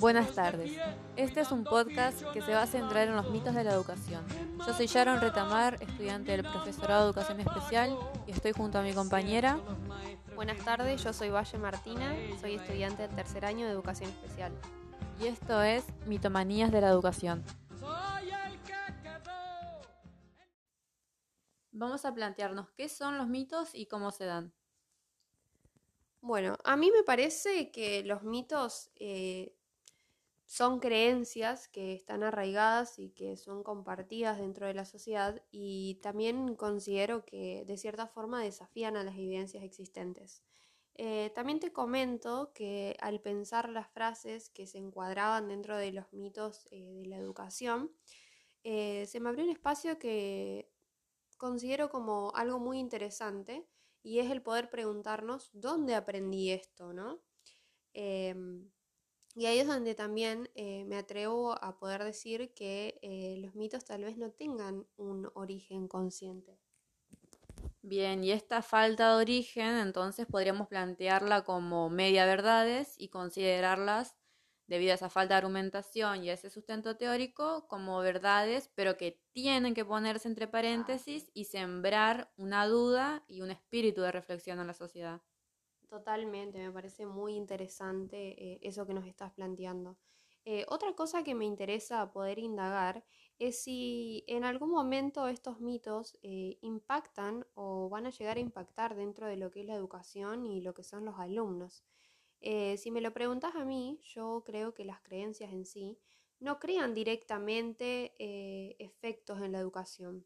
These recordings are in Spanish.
Buenas tardes. Este es un podcast que se va a centrar en los mitos de la educación. Yo soy Sharon Retamar, estudiante del profesorado de Educación Especial y estoy junto a mi compañera. Buenas tardes, yo soy Valle Martina, soy estudiante del tercer año de Educación Especial. Y esto es Mitomanías de la Educación. Vamos a plantearnos qué son los mitos y cómo se dan. Bueno, a mí me parece que los mitos eh, son creencias que están arraigadas y que son compartidas dentro de la sociedad y también considero que de cierta forma desafían a las evidencias existentes. Eh, también te comento que al pensar las frases que se encuadraban dentro de los mitos eh, de la educación, se me abrió un espacio que considero como algo muy interesante y es el poder preguntarnos dónde aprendí esto, ¿no? Y ahí es donde también eh, me atrevo a poder decir que eh, los mitos tal vez no tengan un origen consciente. Bien, y esta falta de origen entonces podríamos plantearla como media verdades y considerarlas debido a esa falta de argumentación y a ese sustento teórico como verdades, pero que tienen que ponerse entre paréntesis y sembrar una duda y un espíritu de reflexión en la sociedad. Totalmente, me parece muy interesante eh, eso que nos estás planteando. Eh, otra cosa que me interesa poder indagar es si en algún momento estos mitos eh, impactan o van a llegar a impactar dentro de lo que es la educación y lo que son los alumnos. Si me lo preguntas a mí, yo creo que las creencias en sí no crean directamente efectos en la educación,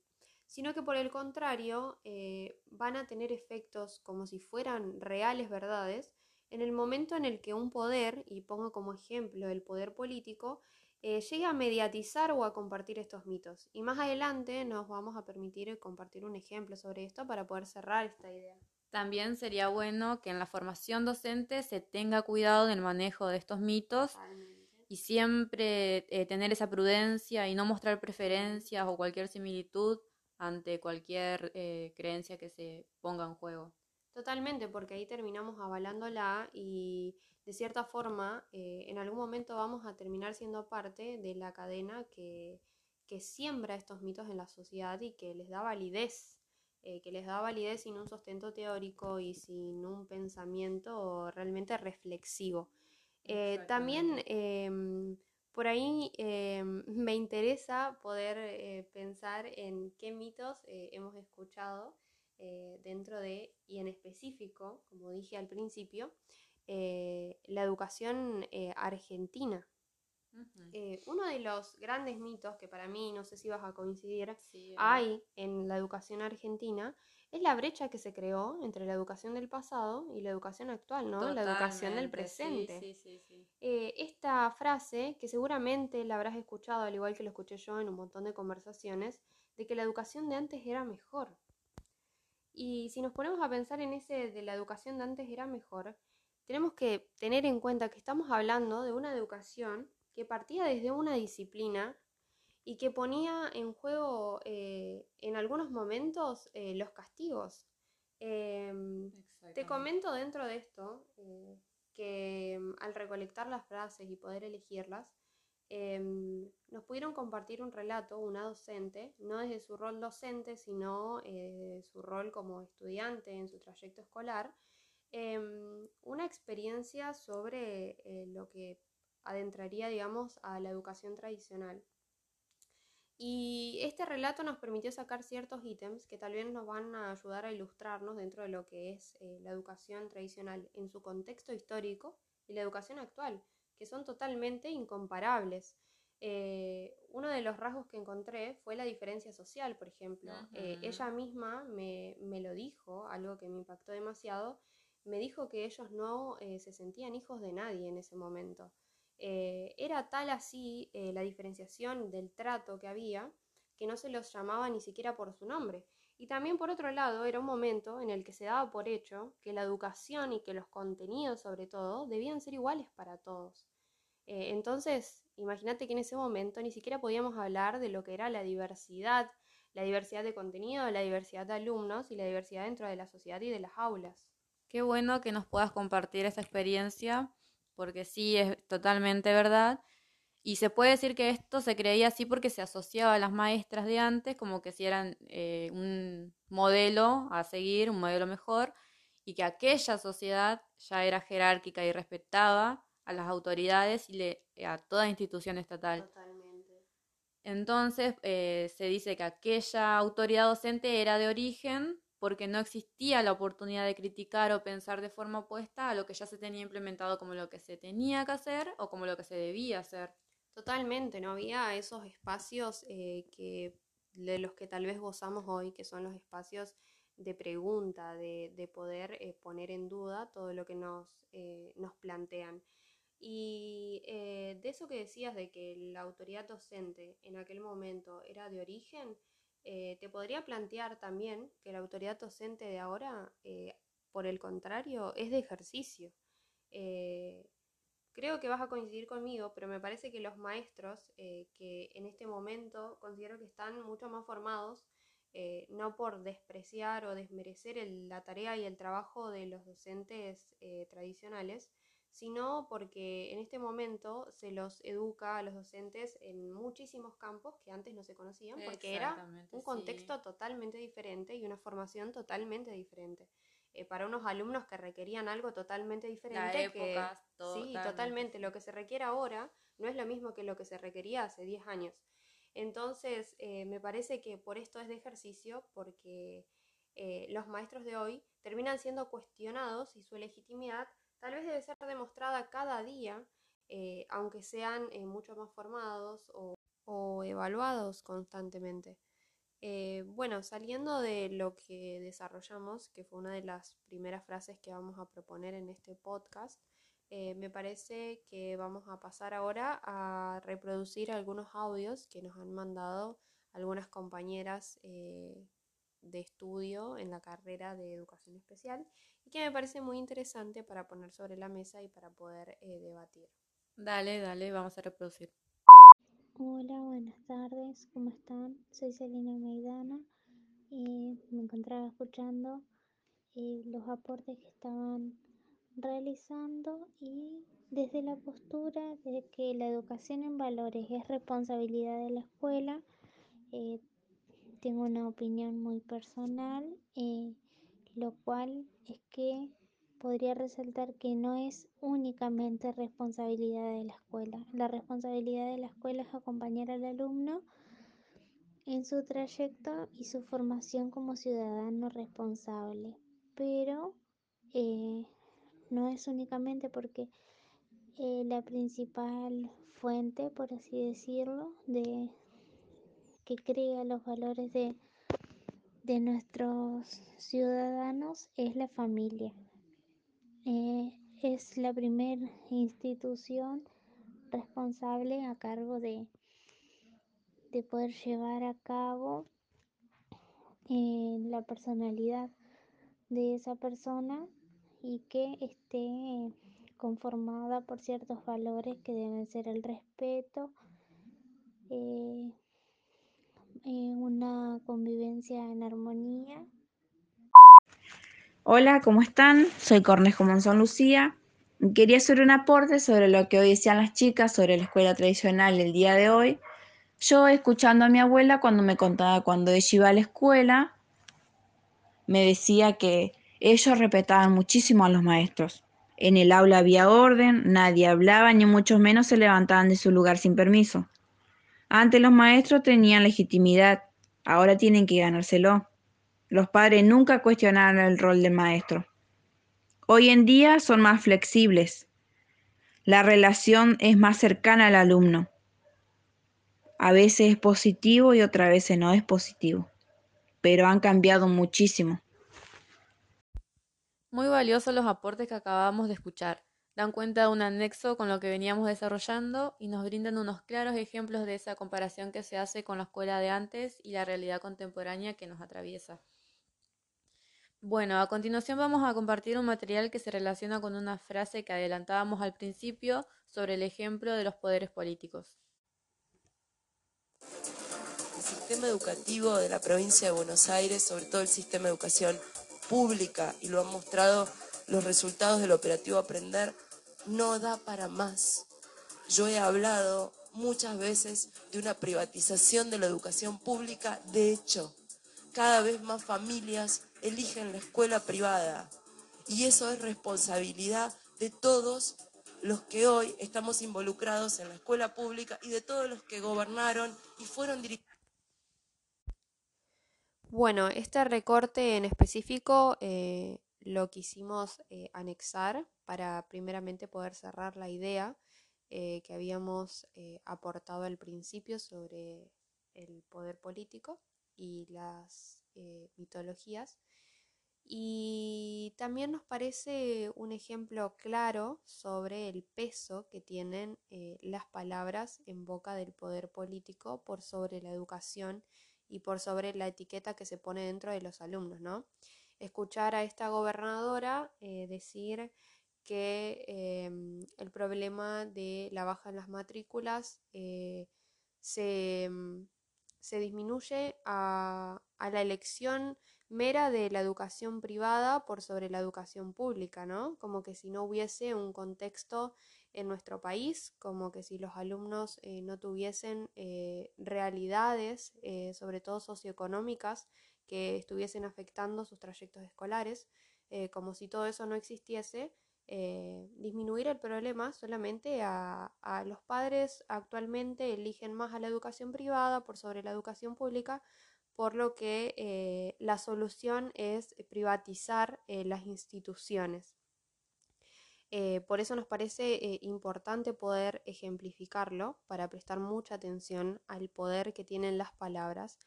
sino que por el contrario eh, van a tener efectos como si fueran reales verdades en el momento en el que un poder, y pongo como ejemplo el poder político, llegue a mediatizar o a compartir estos mitos. Y más adelante nos vamos a permitir compartir un ejemplo sobre esto para poder cerrar esta idea. También sería bueno que en la formación docente se tenga cuidado del manejo de estos mitos y siempre eh, tener esa prudencia y no mostrar preferencias o cualquier similitud ante cualquier eh, creencia que se ponga en juego. Totalmente, porque ahí terminamos avalándola y de cierta forma eh, en algún momento vamos a terminar siendo parte de la cadena que, que siembra estos mitos en la sociedad y que les da validez eh, que les da validez sin un sustento teórico y sin un pensamiento realmente reflexivo. Eh, también por ahí em, me interesa poder eh, pensar en qué mitos hemos escuchado dentro de, y en específico, como dije al principio, la educación argentina. Eh, uno de los grandes mitos que para mí, no sé si vas a coincidir, hay en la educación argentina, es la brecha que se creó entre la educación del pasado y la educación actual, ¿no? la educación del presente. Eh, esta frase, que seguramente la habrás escuchado, al igual que lo escuché yo en un montón de conversaciones, de que la educación de antes era mejor. Y si nos ponemos a pensar en ese de la educación de antes era mejor, tenemos que tener en cuenta que estamos hablando de una educación que partía desde una disciplina y que ponía en juego eh, en algunos momentos eh, los castigos. Em, te comento dentro de esto eh, que em, al recolectar las frases y poder elegirlas, em, nos pudieron compartir un relato, una docente, no desde su rol docente, sino de su rol como estudiante en su trayecto escolar, una experiencia sobre lo que adentraría, digamos, a la educación tradicional. Y este relato nos permitió sacar ciertos ítems que tal vez nos van a ayudar a ilustrarnos dentro de lo que es eh, la educación tradicional en su contexto histórico y la educación actual, que son totalmente incomparables. Eh, uno de los rasgos que encontré fue la diferencia social, por ejemplo. Eh, ella misma me, me, lo dijo, algo que me impactó demasiado, me dijo que ellos no se sentían hijos de nadie en ese momento. Eh, era tal así eh, la diferenciación del trato que había que no se los llamaba ni siquiera por su nombre. Y también por otro lado era un momento en el que se daba por hecho que la educación y que los contenidos sobre todo debían ser iguales para todos. Eh, entonces, imagínate que en ese momento ni siquiera podíamos hablar de lo que era la diversidad, la diversidad de contenido, la diversidad de alumnos y la diversidad dentro de la sociedad y de las aulas. Qué bueno que nos puedas compartir esa experiencia porque sí es totalmente verdad. Y se puede decir que esto se creía así porque se asociaba a las maestras de antes como que si eran eh, un modelo a seguir, un modelo mejor, y que aquella sociedad ya era jerárquica y respetaba a las autoridades y le, a toda institución estatal. Totalmente. Entonces eh, se dice que aquella autoridad docente era de origen porque no existía la oportunidad de criticar o pensar de forma opuesta a lo que ya se tenía implementado como lo que se tenía que hacer o como lo que se debía hacer. Totalmente, no había esos espacios eh, que de los que tal vez gozamos hoy, que son los espacios de pregunta, de, de poder eh, poner en duda todo lo que nos, eh, nos plantean. Y de eso que decías de que la autoridad docente en aquel momento era de origen, te podría plantear también que la autoridad docente de ahora, por el contrario, es de ejercicio. Creo que vas a coincidir conmigo, pero me parece que los maestros eh, que en este momento considero que están mucho más formados, eh, no por despreciar o desmerecer la tarea y el trabajo de los docentes eh, tradicionales, sino porque en este momento se los educa a los docentes en muchísimos campos que antes no se conocían, porque era un contexto totalmente diferente y una formación totalmente diferente. Eh, para unos alumnos que requerían algo totalmente diferente. que, Sí, totalmente. Lo que se requiere ahora no es lo mismo que lo que se requería hace 10 años. Entonces, eh, me parece que por esto es de ejercicio, porque eh, los maestros de hoy terminan siendo cuestionados y su legitimidad tal vez debe ser demostrada cada día, aunque sean mucho más formados o evaluados constantemente. Eh, bueno, saliendo de lo que desarrollamos, que fue una de las primeras frases que vamos a proponer en este podcast, eh, me parece que vamos a pasar ahora a reproducir algunos audios que nos han mandado algunas compañeras eh, de estudio en la carrera de educación especial y que me parece muy interesante para poner sobre la mesa y para poder debatir. Dale, dale, vamos a reproducir. Hola, buenas tardes, ¿cómo están? Soy Selina Meidana y me encontraba escuchando eh, los aportes que estaban realizando y desde la postura de que la educación en valores es responsabilidad de la escuela, eh, tengo una opinión muy personal, eh, lo cual es que podría resaltar que no es únicamente responsabilidad de la escuela. La responsabilidad de la escuela es acompañar al alumno en su trayecto y su formación como ciudadano responsable. Pero eh, no es únicamente porque eh, la principal fuente, por así decirlo, de que crea los valores de, de nuestros ciudadanos es la familia. Eh, es la primera institución responsable a cargo de, de poder llevar a cabo eh, la personalidad de esa persona y que esté conformada por ciertos valores que deben ser el respeto, eh, una convivencia en armonía Hola, ¿cómo están? Soy Cornejo Monzón Lucía. Quería hacer un aporte sobre lo que hoy decían las chicas sobre la escuela tradicional el día de hoy. Yo, escuchando a mi abuela cuando me contaba cuando ella iba a la escuela, me decía que ellos respetaban muchísimo a los maestros. En el aula había orden, nadie hablaba, ni mucho menos se levantaban de su lugar sin permiso. Antes los maestros tenían legitimidad, ahora tienen que ganárselo. Los padres nunca cuestionaron el rol del maestro. Hoy en día son más flexibles. La relación es más cercana al alumno. A veces es positivo y otras veces no es positivo, pero han cambiado muchísimo. Muy valiosos los aportes que acabamos de escuchar. Dan cuenta de un anexo con lo que veníamos desarrollando y nos brindan unos claros ejemplos de esa comparación que se hace con la escuela de antes y la realidad contemporánea que nos atraviesa. Bueno, a continuación vamos a compartir un material que se relaciona con una frase que adelantábamos al principio sobre el ejemplo de los poderes políticos. El sistema educativo de la provincia de Buenos Aires, sobre todo el sistema de educación pública, y lo han mostrado los resultados del operativo Aprender, no da para más. Yo he hablado muchas veces de una privatización de la educación pública. De hecho, cada vez más familias eligen la escuela privada y eso es responsabilidad de todos los que hoy estamos involucrados en la escuela pública y de todos los que gobernaron y fueron dirigidos. Bueno, este recorte en específico eh, lo quisimos eh, anexar para primeramente poder cerrar la idea eh, que habíamos aportado al principio sobre el poder político y las mitologías. Y también nos parece un ejemplo claro sobre el peso que tienen las palabras en boca del poder político por sobre la educación y por sobre la etiqueta que se pone dentro de los alumnos, ¿no? Escuchar a esta gobernadora eh, decir que em, el problema de la baja en las matrículas eh, se, em, se, disminuye a, a, la elección mera de la educación privada por sobre la educación pública, ¿no? Como que si no hubiese un contexto en nuestro país, como que si los alumnos eh, no tuviesen realidades, sobre todo socioeconómicas, que estuviesen afectando sus trayectos escolares, como si todo eso no existiese, disminuir el problema solamente a, los padres actualmente eligen más a la educación privada por sobre la educación pública, por lo que la solución es privatizar las instituciones. Eh, por eso nos parece eh, importante poder ejemplificarlo para prestar mucha atención al poder que tienen las palabras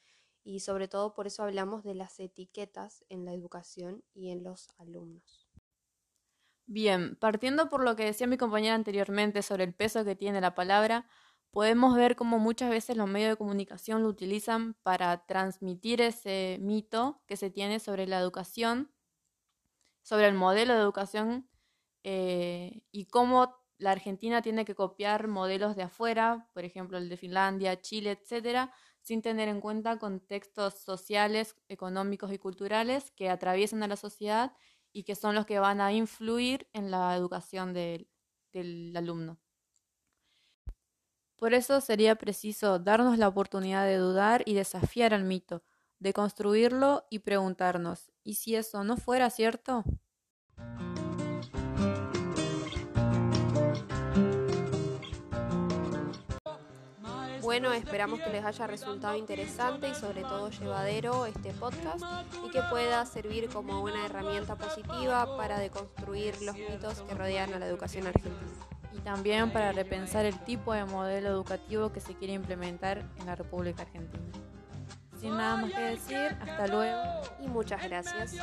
y sobre todo por eso hablamos de las etiquetas en la educación y en los alumnos. Bien, partiendo por lo que decía mi compañera anteriormente sobre el peso que tiene la palabra, podemos ver cómo muchas veces los medios de comunicación lo utilizan para transmitir ese mito que se tiene sobre la educación, sobre el modelo de educación eh, y cómo la Argentina tiene que copiar modelos de afuera, por ejemplo el de Finlandia, Chile, etcétera, sin tener en cuenta contextos sociales, económicos y culturales que atraviesan a la sociedad y que son los que van a influir en la educación del, alumno. Por eso sería preciso darnos la oportunidad de dudar y desafiar al mito, de construirlo y preguntarnos, ¿y si eso no fuera cierto? Bueno, esperamos que les haya resultado interesante y sobre todo llevadero este podcast y que pueda servir como una herramienta positiva para deconstruir los mitos que rodean a la educación argentina. Y también para repensar el tipo de modelo educativo que se quiere implementar en la República Argentina. Sin nada más que decir, hasta luego y muchas gracias.